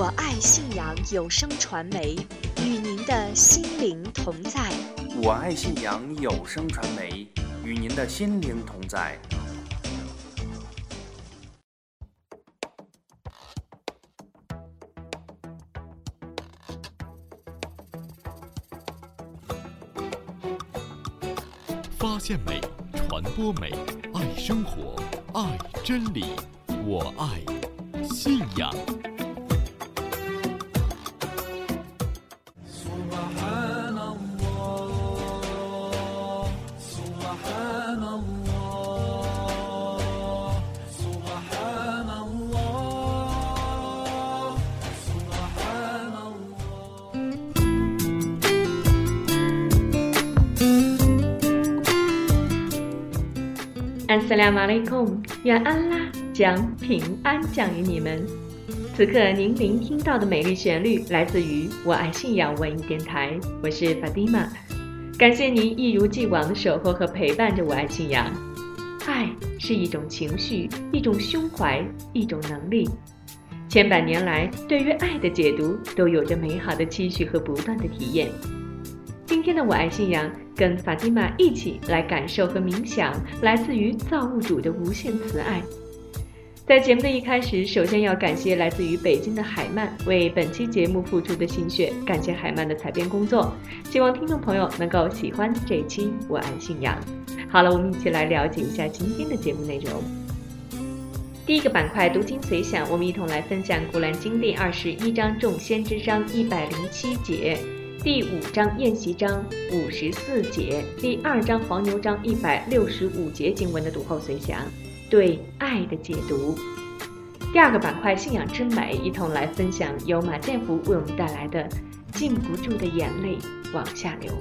我爱信阳有声传媒，与您的心灵同在。我爱信阳有声传媒，与您的心灵同在。发现美，传播美，爱生活，爱真理，我爱信仰。拉马雷贡，愿安拉将平安降于你们。此刻您聆听到的美丽旋律来自于我爱信仰文艺电台，我是法蒂玛。感谢您一如既往的守候和陪伴着我爱信仰。爱是一种情绪，一种胸怀，一种能力。千百年来，对于爱的解读都有着美好的期许和不断的体验。今天的我爱信仰，跟法蒂玛一起来感受和冥想来自于造物主的无限慈爱。在节目的一开始，首先要感谢来自于北京的海曼为本期节目付出的心血，感谢海曼的采编工作。希望听众朋友能够喜欢这期我爱信仰。好了，我们一起来了解一下今天的节目内容。第一个板块读经随想，我们一同来分享《古兰经》第二十一章众先之章一百零七节。第五章宴席章五十四节，第二章黄牛章一百六十五节经文的读后随想，对爱的解读。第二个板块信仰之美，一同来分享由马建福为我们带来的禁不住的眼泪往下流。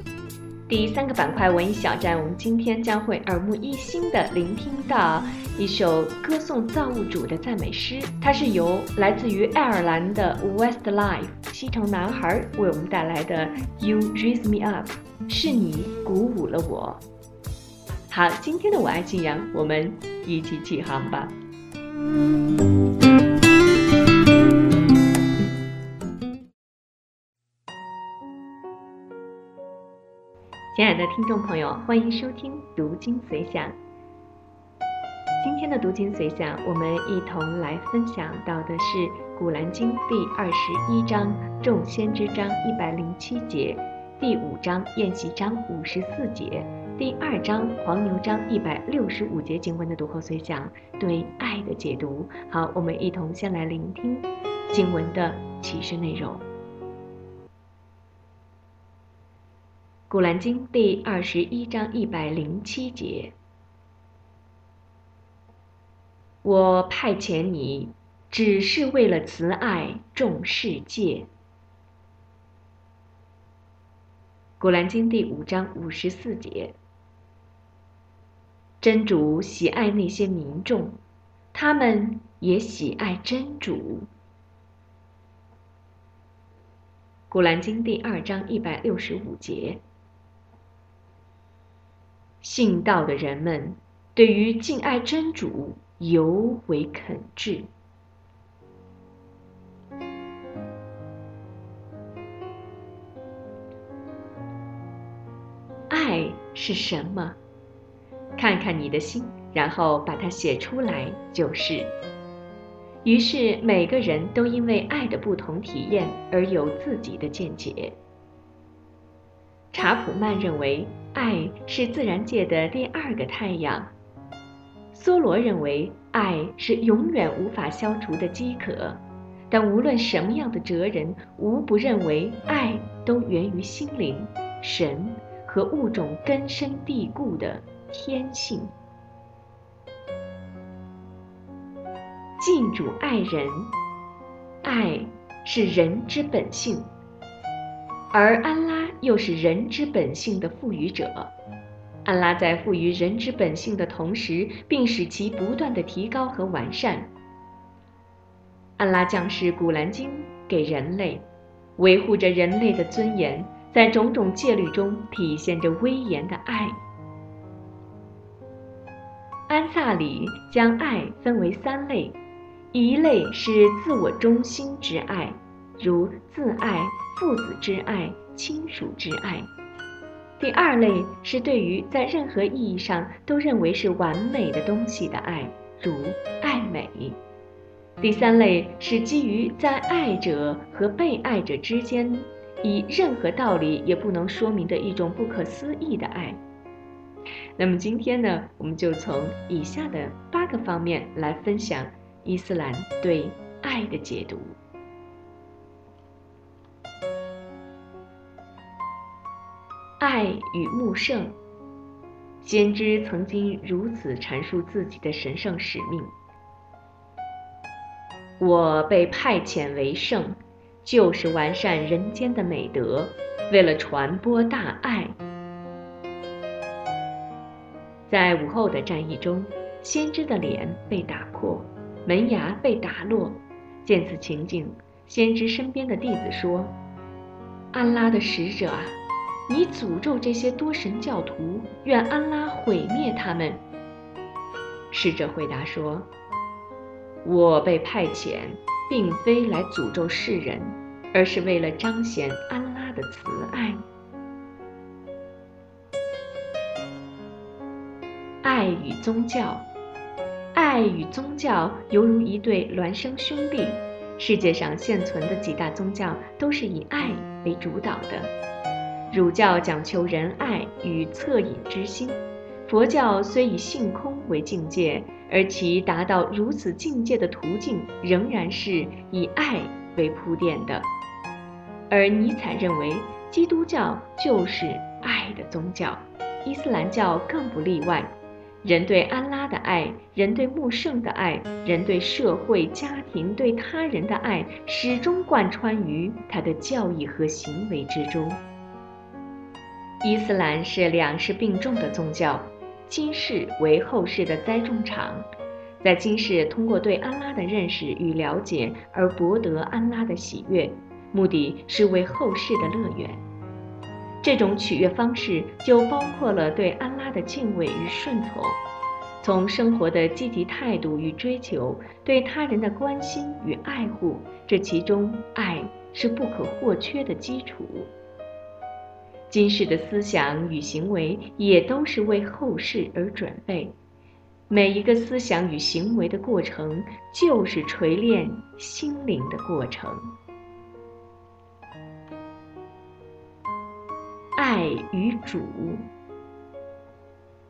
第三个板块文艺小站，我们今天将会耳目一新的聆听到一首歌颂造物主的赞美诗，它是由来自于爱尔兰的 Westlife 西城男孩为我们带来的 You Raise Me Up，是你鼓舞了我。好，今天的我爱信阳，我们一起起航吧。亲爱的听众朋友，欢迎收听《读经随想》。今天的《读经随想》，我们一同来分享到的是《古兰经》第二十一章众先知章一百零七节，第五章宴席章五十四节，第二章黄牛章一百六十五节经文的读后随想，对爱的解读。好，我们一同先来聆听经文的启示内容。《古兰经》第二十一章一百零七节：我派遣你，只是为了慈爱众世界。《古兰经》第五章五十四节：真主喜爱那些民众，他们也喜爱真主。《古兰经》第二章一百六十五节。信道的人们对于敬爱真主尤为恳挚。爱是什么？看看你的心，然后把它写出来就是。于是每个人都因为爱的不同体验而有自己的见解。查普曼认为，爱是自然界的第二个太阳。梭罗认为，爱是永远无法消除的饥渴。但无论什么样的哲人，无不认为爱都源于心灵、神和物种根深蒂固的天性。敬主爱人，爱是人之本性。而安拉又是人之本性的赋予者，安拉在赋予人之本性的同时，并使其不断的提高和完善。安拉降世《古兰经》给人类，维护着人类的尊严，在种种戒律中体现着威严的爱。安萨里将爱分为三类，一类是自我中心之爱，如自爱、父子之爱、亲属之爱。第二类是对于在任何意义上都认为是完美的东西的爱，如爱美。第三类是基于在爱者和被爱者之间，以任何道理也不能说明的一种不可思议的爱。那么今天呢，我们就从以下的八个方面来分享伊斯兰对爱的解读。爱与穆圣，先知曾经如此阐述自己的神圣使命：我被派遣为圣，就是完善人间的美德，为了传播大爱。在午后的战役中，先知的脸被打破，门牙被打落。见此情景，先知身边的弟子说：“安拉的使者啊！”你诅咒这些多神教徒，愿安拉毁灭他们。使者回答说：“我被派遣，并非来诅咒世人，而是为了彰显安拉的慈爱。爱与宗教，爱与宗教犹如一对孪生兄弟。世界上现存的几大宗教都是以爱为主导的。”儒教讲求仁爱与恻隐之心，佛教虽以性空为境界，而其达到如此境界的途径仍然是以爱为铺垫的。而尼采认为，基督教就是爱的宗教，伊斯兰教更不例外。人对安拉的爱，人对穆圣的爱，人对社会、家庭、对他人的爱，始终贯穿于他的教义和行为之中。伊斯兰是两世并重的宗教，今世为后世的栽种场，在今世通过对安拉的认识与了解而博得安拉的喜悦，目的是为后世的乐园。这种取悦方式就包括了对安拉的敬畏与顺从，从生活的积极态度与追求，对他人的关心与爱护，这其中爱是不可或缺的基础。今世的思想与行为也都是为后世而准备，每一个思想与行为的过程，就是锤炼心灵的过程。爱与主，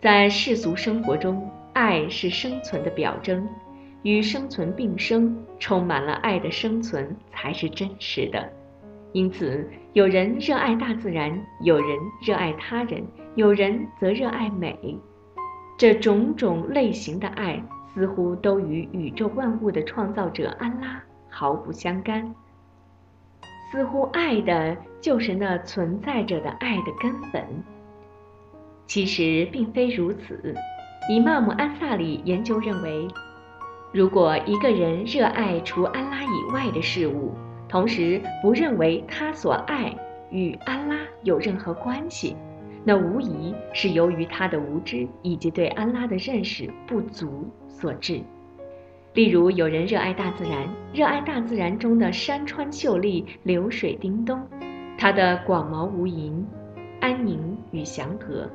在世俗生活中，爱是生存的表征，与生存并生，充满了爱的生存才是真实的。因此，有人热爱大自然，有人热爱他人，有人则热爱美。这种种类型的爱，似乎都与宇宙万物的创造者安拉毫不相干。似乎爱的就是那存在着的爱的根本。其实并非如此。以玛姆安萨里研究认为，如果一个人热爱除安拉以外的事物，同时不认为他所爱与安拉有任何关系，那无疑是由于他的无知以及对安拉的认识不足所致。例如，有人热爱大自然，热爱大自然中的山川秀丽、流水叮咚，它的广袤无垠、安宁与祥和，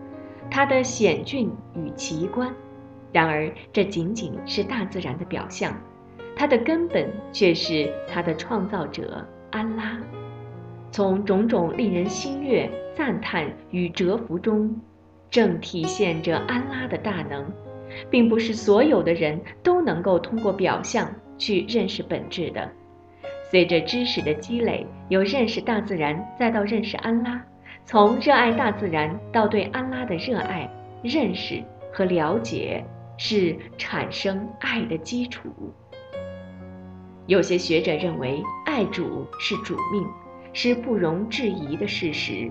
它的险峻与奇观。然而，这仅仅是大自然的表象。它的根本却是它的创造者安拉。从种种令人心悦、赞叹与折服中，正体现着安拉的大能，并不是所有的人都能够通过表象去认识本质的。随着知识的积累，由认识大自然再到认识安拉，从热爱大自然到对安拉的热爱、认识和了解，是产生爱的基础。有些学者认为，爱主是主命，是不容置疑的事实。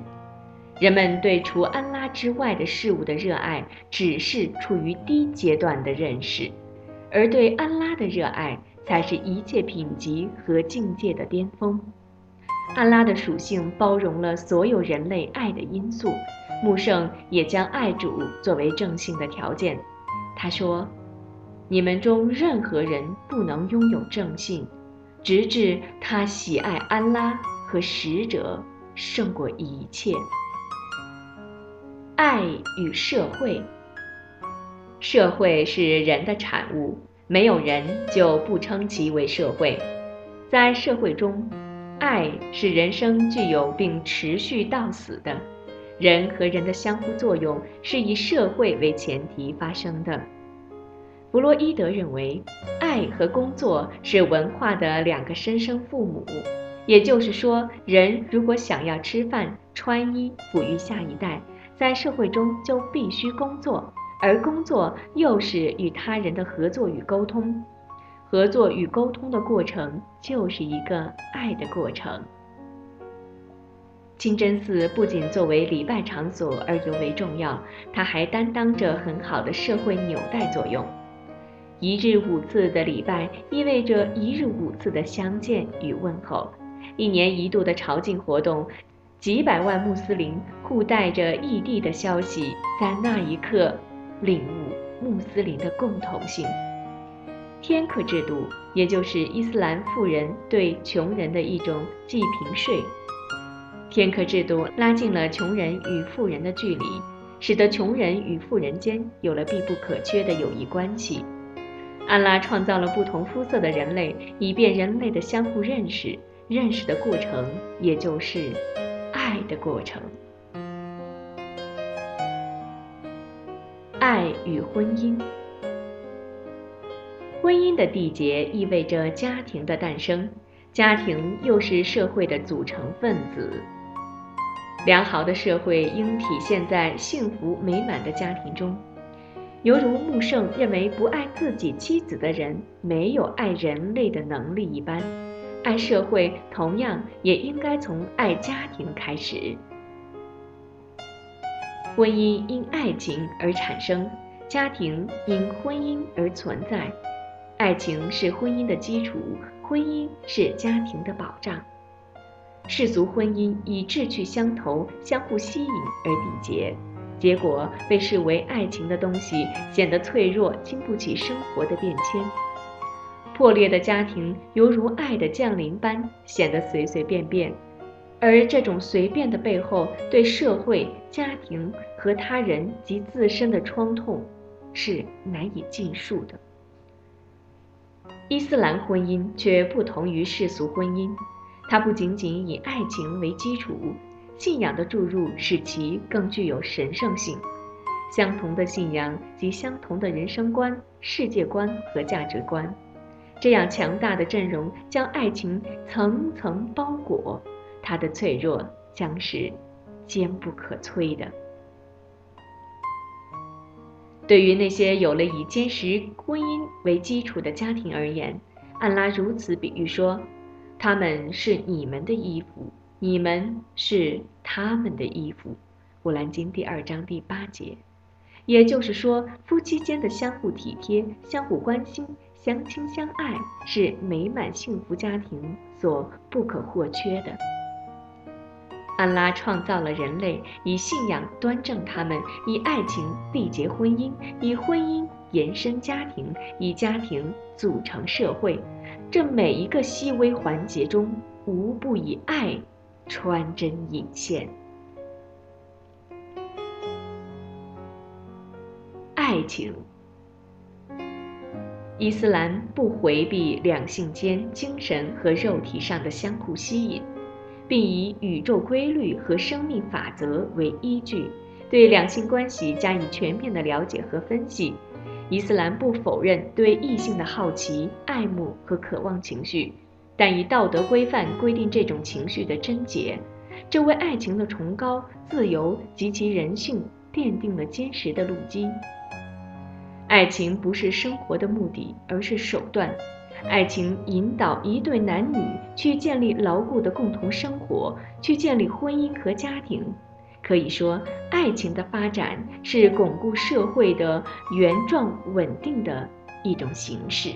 人们对除安拉之外的事物的热爱，只是处于低阶段的认识，而对安拉的热爱，才是一切品级和境界的巅峰。安拉的属性包容了所有人类爱的因素，穆圣也将爱主作为正性的条件。他说。你们中任何人不能拥有正信，直至他喜爱安拉和使者胜过一切。爱与社会，社会是人的产物，没有人就不称其为社会。在社会中，爱是人生具有并持续到死的。人和人的相互作用是以社会为前提发生的。弗洛伊德认为，爱和工作是文化的两个生生父母。也就是说，人如果想要吃饭、穿衣、抚育下一代，在社会中就必须工作，而工作又是与他人的合作与沟通。合作与沟通的过程就是一个爱的过程。清真寺不仅作为礼拜场所而尤为重要，它还担当着很好的社会纽带作用。一日五次的礼拜意味着一日五次的相见与问候，一年一度的朝觐活动，几百万穆斯林互带着异地的消息，在那一刻领悟穆斯林的共同性。天课制度，也就是伊斯兰富人对穷人的一种济贫税。天课制度拉近了穷人与富人的距离，使得穷人与富人间有了必不可缺的友谊关系。安拉创造了不同肤色的人类，以便人类的相互认识。认识的过程，也就是爱的过程。爱与婚姻，婚姻的缔结意味着家庭的诞生，家庭又是社会的组成分子。良好的社会应体现在幸福美满的家庭中，犹如穆圣认为不爱自己妻子的人没有爱人类的能力一般，爱社会同样也应该从爱家庭开始。婚姻因爱情而产生，家庭因婚姻而存在，爱情是婚姻的基础，婚姻是家庭的保障。世俗婚姻以志趣相投、相互吸引而缔结，结果被视为爱情的东西显得脆弱，经不起生活的变迁。破裂的家庭犹如爱的降临般，显得随随便便，而这种随便的背后，对社会、家庭和他人及自身的创痛，是难以尽数的。伊斯兰婚姻却不同于世俗婚姻。它不仅仅以爱情为基础，信仰的注入使其更具有神圣性。相同的信仰及相同的人生观、世界观和价值观，这样强大的阵容将爱情层层包裹，它的脆弱将是坚不可摧的。对于那些有了以坚实婚姻为基础的家庭而言，安拉如此比喻说。他们是你们的衣服，你们是他们的衣服，《古兰经》第二章第八节。也就是说，夫妻间的相互体贴、相互关心、相亲相爱，是美满幸福家庭所不可或缺的。安拉创造了人类，以信仰端正他们，以爱情缔结婚姻，以婚姻延伸家庭，以家庭组成社会。这每一个细微环节中，无不以爱穿针引线。爱情，伊斯兰不回避两性间精神和肉体上的相互吸引，并以宇宙规律和生命法则为依据，对两性关系加以全面的了解和分析。伊斯兰不否认对异性的好奇、爱慕和渴望情绪，但以道德规范规定这种情绪的贞洁，这为爱情的崇高、自由及其人性奠定了坚实的路基。爱情不是生活的目的，而是手段。爱情引导一对男女去建立牢固的共同生活，去建立婚姻和家庭。可以说，爱情的发展是巩固社会的原状稳定的一种形式。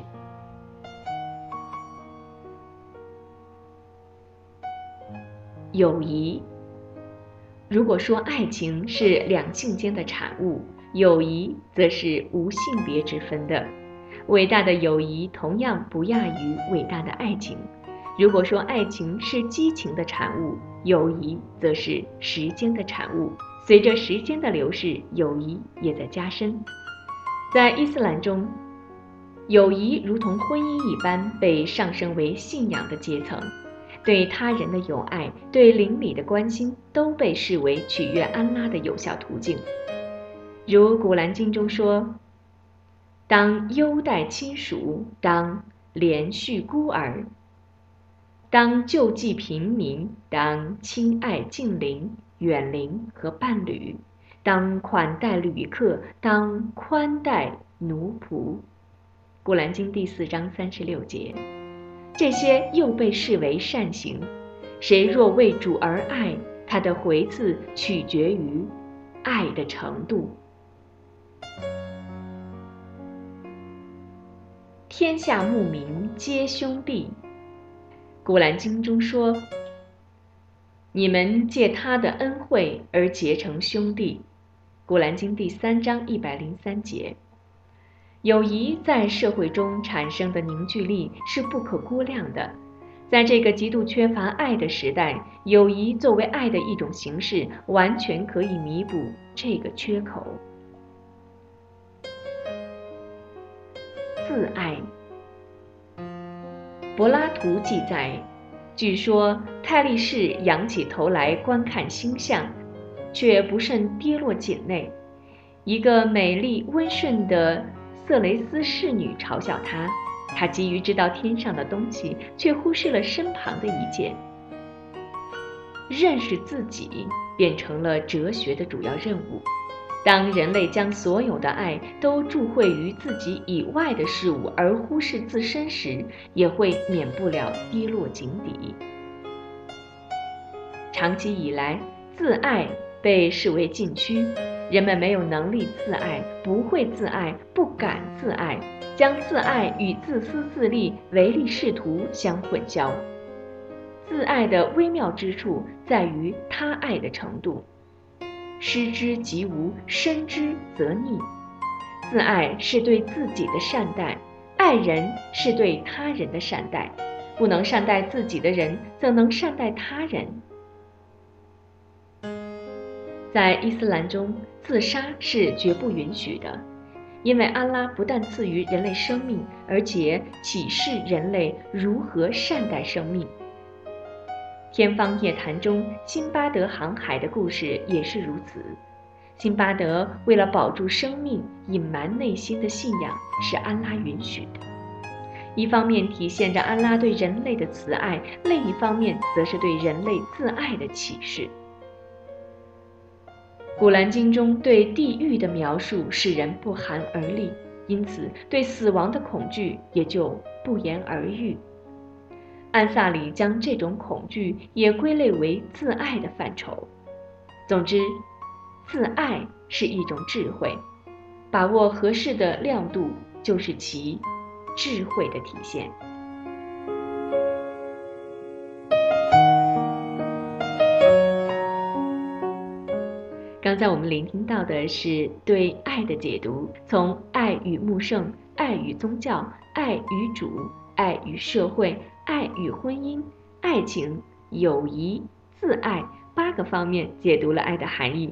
友谊，如果说爱情是两性间的产物，友谊则是无性别之分的。伟大的友谊同样不亚于伟大的爱情。如果说爱情是激情的产物，友谊则是时间的产物。随着时间的流逝，友谊也在加深。在伊斯兰中，友谊如同婚姻一般被上升为信仰的阶层。对他人的友爱，对邻里的关心，都被视为取悦安拉的有效途径。如《古兰经》中说：“当优待亲属，当连续孤儿，当救济平民，当亲爱近邻、远邻和伴侣，当款待旅客，当宽待奴仆。”《古兰经》第四章三十六节。这些又被视为善行。谁若为主而爱，他的回赐取决于爱的程度。天下牧民皆兄弟，《古兰经》中说：“你们借他的恩惠而结成兄弟。”《古兰经》第三章一百零三节。友谊在社会中产生的凝聚力是不可估量的。在这个极度缺乏爱的时代，友谊作为爱的一种形式，完全可以弥补这个缺口。自爱。柏拉图记载，据说泰利士仰起头来观看星象，却不慎跌落井内。一个美丽温顺的。色雷斯侍女嘲笑他，他急于知道天上的东西，却忽视了身旁的一切。认识自己变成了哲学的主要任务。当人类将所有的爱都注会于自己以外的事物，而忽视自身时，也会免不了跌落井底。长期以来，自爱被视为禁区。人们没有能力自爱，不会自爱，不敢自爱，将自爱与自私自利、唯利是图相混淆。自爱的微妙之处在于他爱的程度，失之即无，深之则逆。自爱是对自己的善待，爱人是对他人的善待。不能善待自己的人，怎能善待他人？在伊斯兰中，自杀是绝不允许的，因为安拉不但赐予人类生命，而且启示人类如何善待生命。《天方夜谭》中辛巴德航海的故事也是如此。辛巴德为了保住生命，隐瞒内心的信仰，是安拉允许的。一方面体现着安拉对人类的慈爱，另一方面则是对人类自爱的启示。《古兰经》中对地狱的描述使人不寒而栗，因此对死亡的恐惧也就不言而喻。安萨里将这种恐惧也归类为自爱的范畴。总之，自爱是一种智慧，把握合适的亮度就是其智慧的体现。刚才我们聆听到的是对爱的解读，从爱与穆圣、爱与宗教、爱与主、爱与社会、爱与婚姻、爱情、友谊、自爱八个方面解读了爱的含义。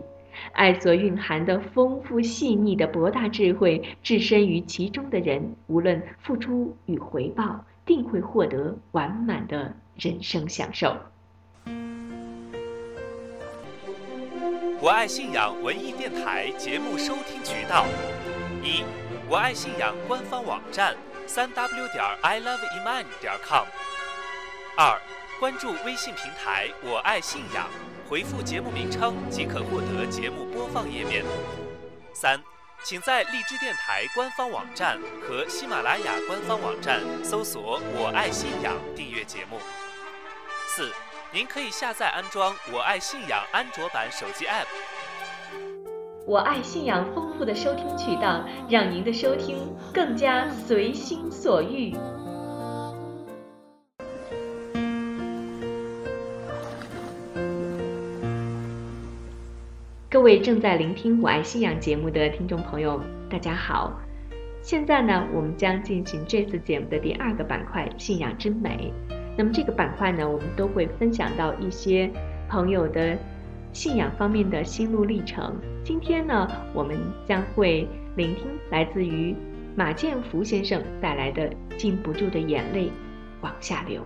爱所蕴含的丰富细腻的博大智慧，置身于其中的人，无论付出与回报，定会获得完满的人生享受。我爱信仰文艺电台节目收听渠道：一、我爱信仰官方网站三 w 点 i love iman 点 com；二、关注微信平台我爱信仰，回复节目名称即可获得节目播放页面；三、请在荔枝电台官方网站和喜马拉雅官方网站搜索我爱信仰订阅节目；四。您可以下载安装“我爱信仰”安卓版手机 App。我爱信仰丰富的收听渠道，让您的收听更加随心所欲。各位正在聆听“我爱信仰”节目的听众朋友，大家好。现在呢，我们将进行这次节目的第二个板块——信仰之美。那么这个板块呢，我们都会分享到一些朋友的信仰方面的心路历程。今天呢，我们将会聆听来自于马建福先生带来的《禁不住的眼泪往下流》。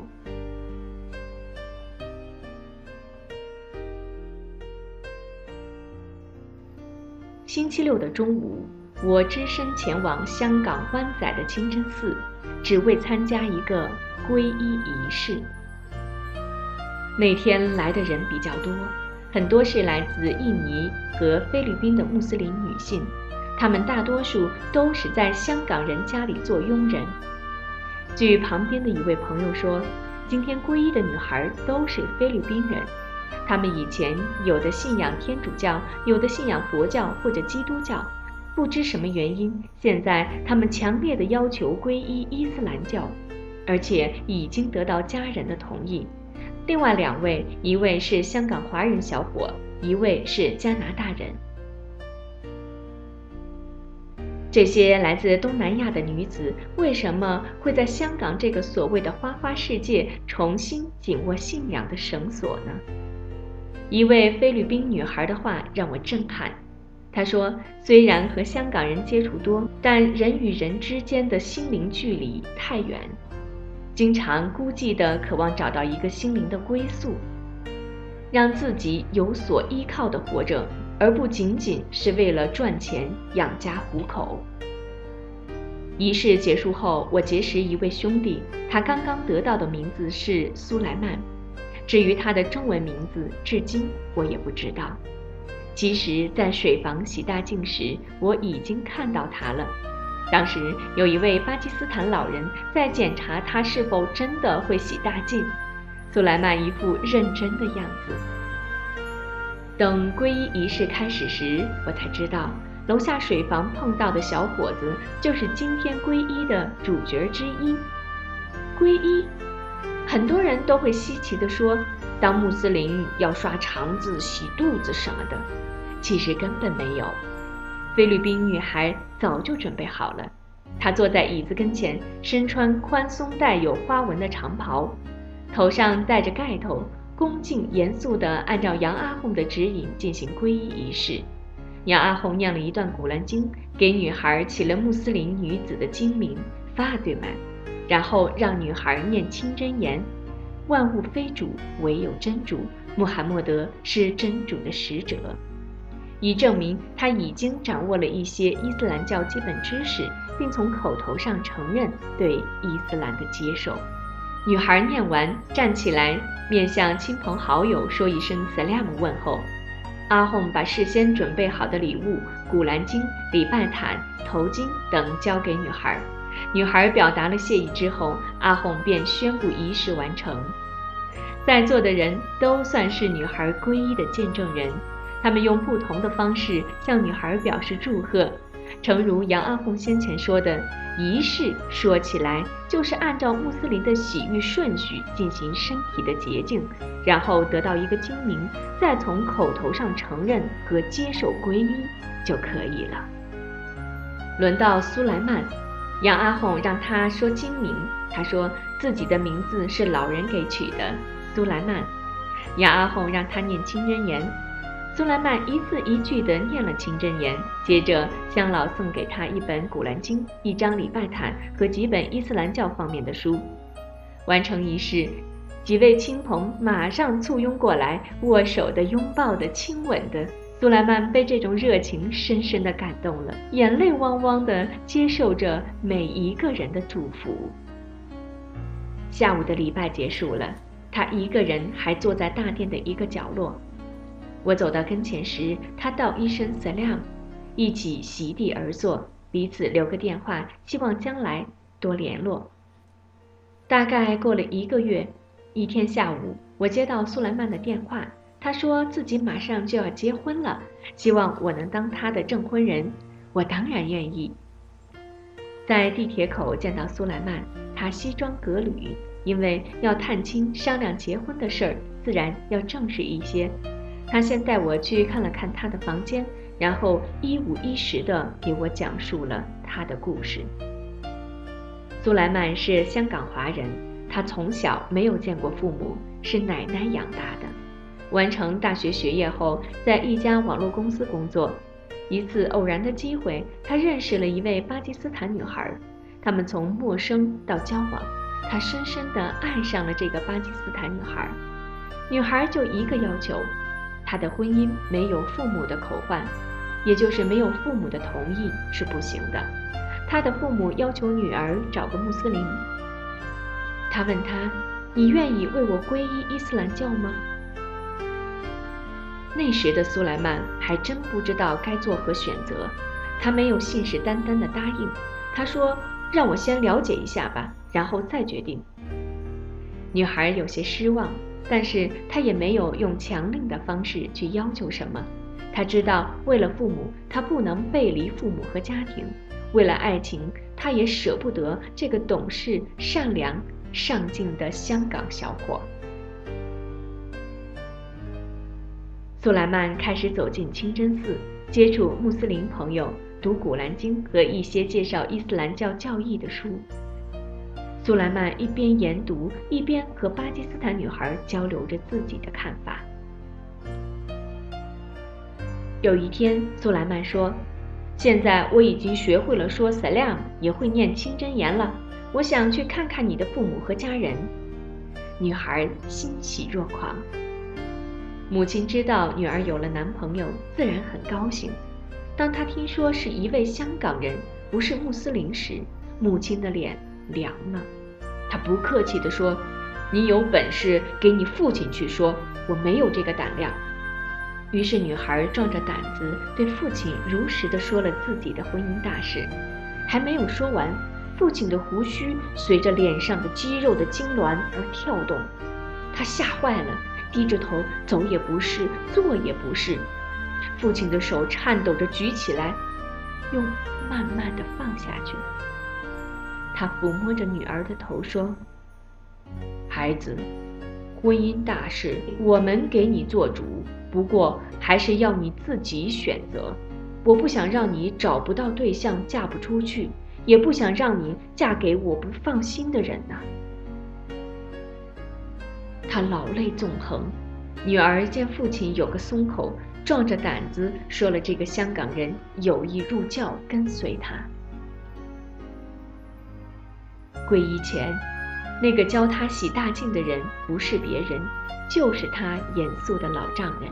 星期六的中午，我只身前往香港湾仔的清真寺，只为参加一个皈依仪式。那天来的人比较多，很多是来自印尼和菲律宾的穆斯林女性，她们大多数都是在香港人家里做佣人。据旁边的一位朋友说，今天皈依的女孩都是菲律宾人。她们以前有的信仰天主教，有的信仰佛教或者基督教，不知什么原因，现在他们强烈的要求皈依伊斯兰教，而且已经得到家人的同意。另外两位，一位是香港华人小伙，一位是加拿大人。这些来自东南亚的女子为什么会在香港这个所谓的花花世界重新紧握信仰的绳索呢？一位菲律宾女孩的话让我震撼。她说：“虽然和香港人接触多，但人与人之间的心灵距离太远，经常孤寂地渴望找到一个心灵的归宿，让自己有所依靠地活着，而不仅仅是为了赚钱养家糊口。”仪式结束后，我结识一位兄弟，他刚刚得到的名字是苏莱曼。至于他的中文名字，至今我也不知道。其实，在水房洗大净时，我已经看到他了。当时有一位巴基斯坦老人在检查他是否真的会洗大净。苏莱曼一副认真的样子。等皈依仪式开始时，我才知道，楼下水房碰到的小伙子就是今天皈依的主角之一。皈依。很多人都会稀奇地说，当穆斯林要刷肠子、洗肚子什么的，其实根本没有。菲律宾女孩早就准备好了，她坐在椅子跟前，身穿宽松带有花纹的长袍，头上戴着盖头，恭敬严肃地按照杨阿訇的指引进行皈依仪式。杨阿訇念了一段古兰经，给女孩起了穆斯林女子的经名法对曼。然后让女孩念清真言：“万物非主，唯有真主。穆罕默德是真主的使者。”以证明他已经掌握了一些伊斯兰教基本知识，并从口头上承认对伊斯兰的接受。女孩念完，站起来，面向亲朋好友说一声 “salam” 问候。阿訇把事先准备好的礼物——古兰经、礼拜毯、头巾等交给女孩。女孩表达了谢意之后，阿訇便宣布仪式完成。在座的人都算是女孩皈依的见证人，他们用不同的方式向女孩表示祝贺。诚如杨阿红先前说的，仪式说起来就是按照穆斯林的洗浴顺序进行身体的洁净，然后得到一个精明，再从口头上承认和接受皈依就可以了。轮到苏莱曼。杨阿红让他说精名，他说自己的名字是老人给取的，苏莱曼。杨阿红让他念清真言，苏莱曼一字一句地念了清真言，接着香老送给他一本古兰经、一张礼拜毯和几本伊斯兰教方面的书。完成仪式，几位亲朋马上簇拥过来，握手的、拥抱的、亲吻的。苏莱曼被这种热情深深地感动了，眼泪汪汪地接受着每一个人的祝福。下午的礼拜结束了，他一个人还坐在大殿的一个角落。我走到跟前时，他道一声 “salam”，一起席地而坐，彼此留个电话，希望将来多联络。大概过了一个月，一天下午，我接到苏莱曼的电话。他说自己马上就要结婚了，希望我能当他的证婚人。我当然愿意。在地铁口见到苏莱曼，他西装革履，因为要探亲商量结婚的事儿，自然要正式一些。他先带我去看了看他的房间，然后一五一十地给我讲述了他的故事。苏莱曼是香港华人，他从小没有见过父母，是奶奶养大的。完成大学学业后，在一家网络公司工作。一次偶然的机会，他认识了一位巴基斯坦女孩，他们从陌生到交往，他深深地爱上了这个巴基斯坦女孩。女孩就一个要求，他的婚姻没有父母的口唤，也就是没有父母的同意是不行的。他的父母要求女儿找个穆斯林。他问她：“你愿意为我皈依伊斯兰教吗？”那时的苏莱曼还真不知道该作何选择，他没有信誓旦旦地答应。他说：“让我先了解一下吧，然后再决定。”女孩有些失望，但是他也没有用强令的方式去要求什么。他知道，为了父母，他不能背离父母和家庭；为了爱情，他也舍不得这个懂事、善良、上进的香港小伙。苏莱曼开始走进清真寺，接触穆斯林朋友，读《古兰经》和一些介绍伊斯兰教教义的书。苏莱曼一边研读，一边和巴基斯坦女孩交流着自己的看法。有一天，苏莱曼说：“现在我已经学会了说 Salam，也会念清真言了。我想去看看你的父母和家人。”女孩欣喜若狂。母亲知道女儿有了男朋友，自然很高兴。当她听说是一位香港人，不是穆斯林时，母亲的脸凉了。他不客气地说：“你有本事给你父亲去说，我没有这个胆量。”于是女孩壮着胆子对父亲如实地说了自己的婚姻大事。还没有说完，父亲的胡须随着脸上的肌肉的痉挛而跳动，他吓坏了。低着头，走也不是，坐也不是。父亲的手颤抖着举起来，又慢慢的放下去。他抚摸着女儿的头说：“孩子，婚姻大事我们给你做主，不过还是要你自己选择。我不想让你找不到对象，嫁不出去，也不想让你嫁给我不放心的人呐。”他老泪纵横，女儿见父亲有个松口，壮着胆子说了这个香港人有意入教，跟随他。皈依前，那个教他洗大净的人不是别人，就是他严肃的老丈人。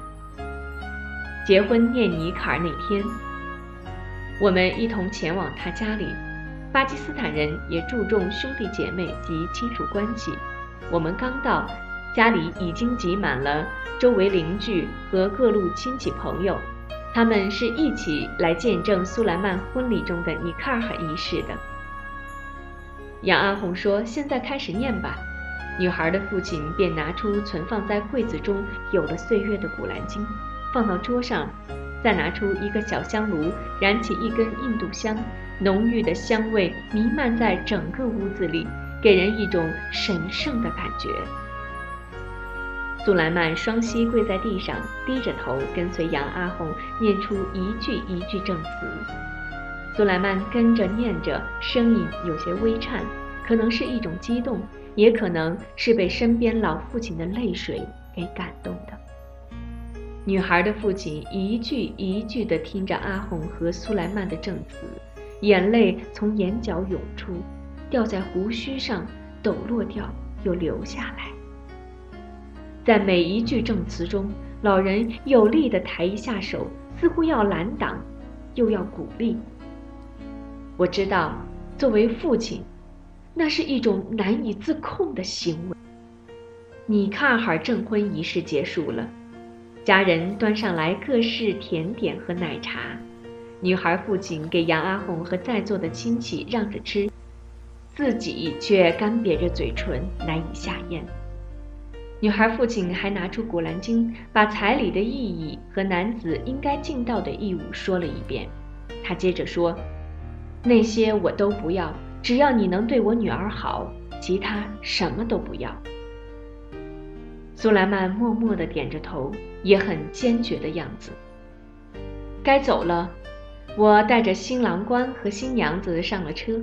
结婚念尼卡尔那天，我们一同前往他家里。巴基斯坦人也注重兄弟姐妹及亲属关系。我们刚到。家里已经挤满了周围邻居和各路亲戚朋友，他们是一起来见证苏莱曼婚礼中的尼卡尔仪式的。杨阿红说：“现在开始念吧。”女孩的父亲便拿出存放在柜子中有了岁月的《古兰经》，放到桌上，再拿出一个小香炉，燃起一根印度香，浓郁的香味弥漫在整个屋子里，给人一种神圣的感觉。苏莱曼双膝跪在地上，低着头跟随杨阿红念出一句一句证词。苏莱曼跟着念着，声音有些微颤，可能是一种激动，也可能是被身边老父亲的泪水给感动的。女孩的父亲一句一句地听着阿红和苏莱曼的证词，眼泪从眼角涌出，掉在胡须上，抖落掉，又流下来。在每一句证词中，老人有力地抬一下手，似乎要拦挡，又要鼓励。我知道，作为父亲，那是一种难以自控的行为。尼卡尔证婚仪式结束了，家人端上来各式甜点和奶茶，女孩父亲给杨阿红和在座的亲戚让着吃，自己却干瘪着嘴唇，难以下咽。女孩父亲还拿出《古兰经》，把彩礼的意义和男子应该尽到的义务说了一遍。他接着说：“那些我都不要，只要你能对我女儿好，其他什么都不要。”苏莱曼默默地点着头，也很坚决的样子。该走了。我带着新郎官和新娘子上了车。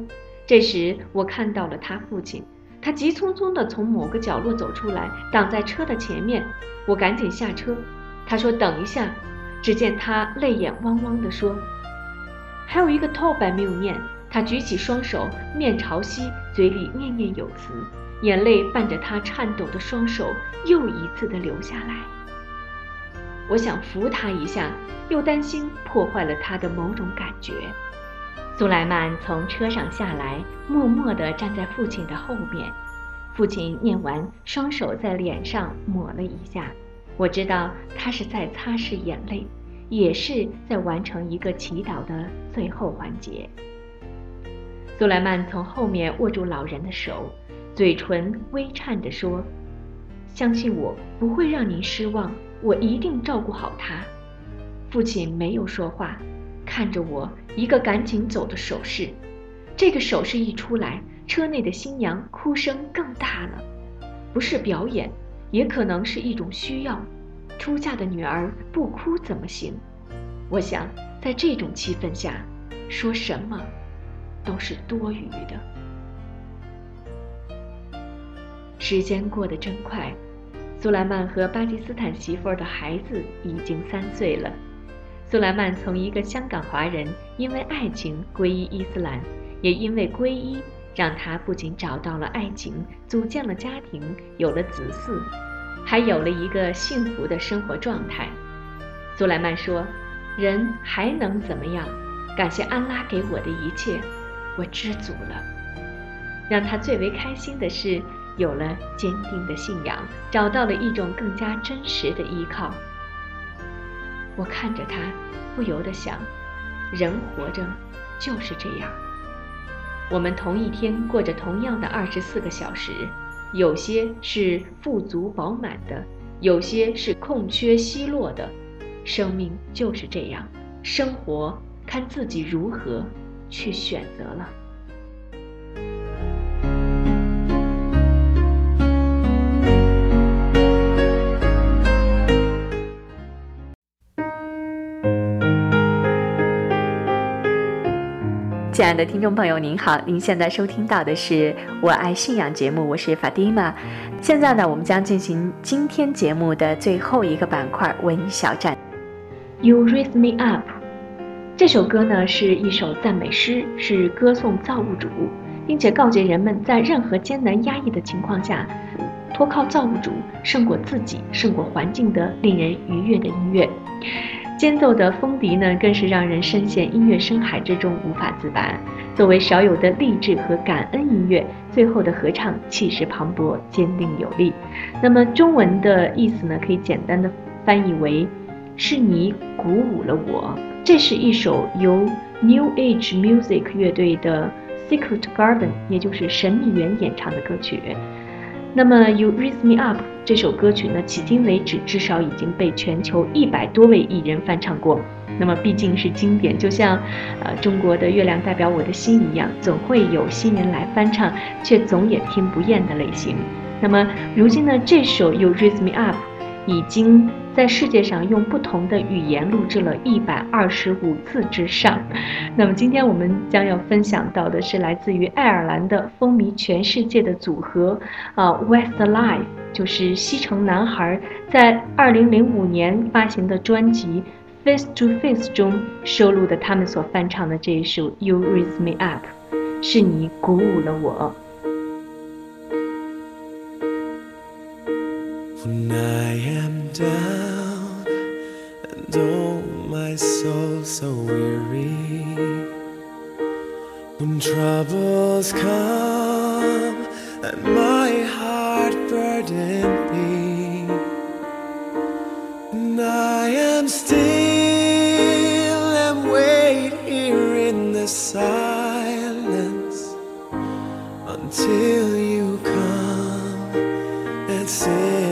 这时，我看到了他父亲，他急匆匆地从某个角落走出来，挡在车的前面。我赶紧下车。他说：“等一下。”只见他泪眼汪汪地说：“还有一个套白没有念。”他举起双手，面朝西，嘴里念念有词，眼泪伴着他颤抖的双手又一次的流下来。我想扶他一下，又担心破坏了他的某种感觉。苏莱曼从车上下来，默默地站在父亲的后面。父亲念完，双手在脸上抹了一下。我知道他是在擦拭眼泪，也是在完成一个祈祷的最后环节。苏莱曼从后面握住老人的手，嘴唇微颤着说：“相信我，不会让您失望，我一定照顾好他。”父亲没有说话，看着我，一个赶紧走的手势。这个手势一出来，车内的新娘哭声更大了，不是表演。也可能是一种需要，出嫁的女儿不哭怎么行？我想，在这种气氛下，说什么都是多余的。时间过得真快，苏莱曼和巴基斯坦媳妇儿的孩子已经三岁了。苏莱曼从一个香港华人，因为爱情皈依伊斯兰，也因为皈依。让他不仅找到了爱情，组建了家庭，有了子嗣，还有了一个幸福的生活状态。苏莱曼说：“人还能怎么样？感谢安拉给我的一切，我知足了。”让他最为开心的是，有了坚定的信仰，找到了一种更加真实的依靠。我看着他，不由得想：人活着就是这样。我们同一天过着同样的二十四个小时，有些是富足饱满的，有些是空缺稀落的。生命就是这样，生活看自己如何去选择了。亲爱的听众朋友，您好！您现在收听到的是《我爱信仰》节目，我是法蒂玛。现在呢，我们将进行今天节目的最后一个板块——文艺小站。You raise me up，这首歌呢是一首赞美诗，是歌颂造物主，并且告诫人们在任何艰难压抑的情况下，托靠造物主胜过自己、胜过环境的令人愉悦的音乐。间奏的风笛呢，更是让人深陷音乐深海之中无法自拔。作为少有的励志和感恩音乐，最后的合唱气势磅礴、坚定有力。那么中文的意思呢，可以简单的翻译为“是你鼓舞了我”。这是一首由 New Age Music 乐队的 Secret Garden，也就是神秘园演唱的歌曲。那么，You Raise Me Up 这首歌曲呢，迄今为止至少已经被全球一百多位艺人翻唱过。那么毕竟是经典，就像，呃，中国的《月亮代表我的心》一样，总会有新人来翻唱，却总也听不厌的类型。那么如今呢，这首 You Raise Me Up 已经。在世界上用不同的语言录制了一百二十五次之上。那么今天我们将要分享到的是来自于爱尔兰的风靡全世界的组合，啊，Westlife，就是西城男孩，在二零零五年发行的专辑《Face to Face》中收录的他们所翻唱的这一首《You Raise Me Up》，是你鼓舞了我。When I am down and oh my soul so weary. When troubles come and my heart burden me And I am still and wait here in the silence until you come and sit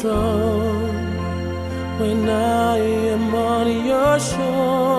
Strong when I am on your shoulders.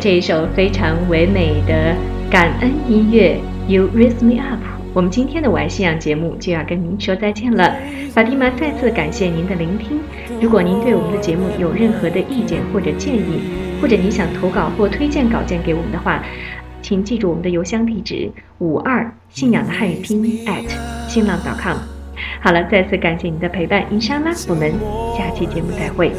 这一首非常唯美的感恩音乐《You Raise Me Up》，我们今天的我爱信仰节目就要跟您说再见了。法蒂玛再次感谢您的聆听。如果您对我们的节目有任何的意见或者建议，或者你想投稿或推荐稿件给我们的话，请记住我们的邮箱地址：五二信仰的汉语拼音 at 新浪 .com。好了，再次感谢您的陪伴，伊莎拉，我们下期节目再会。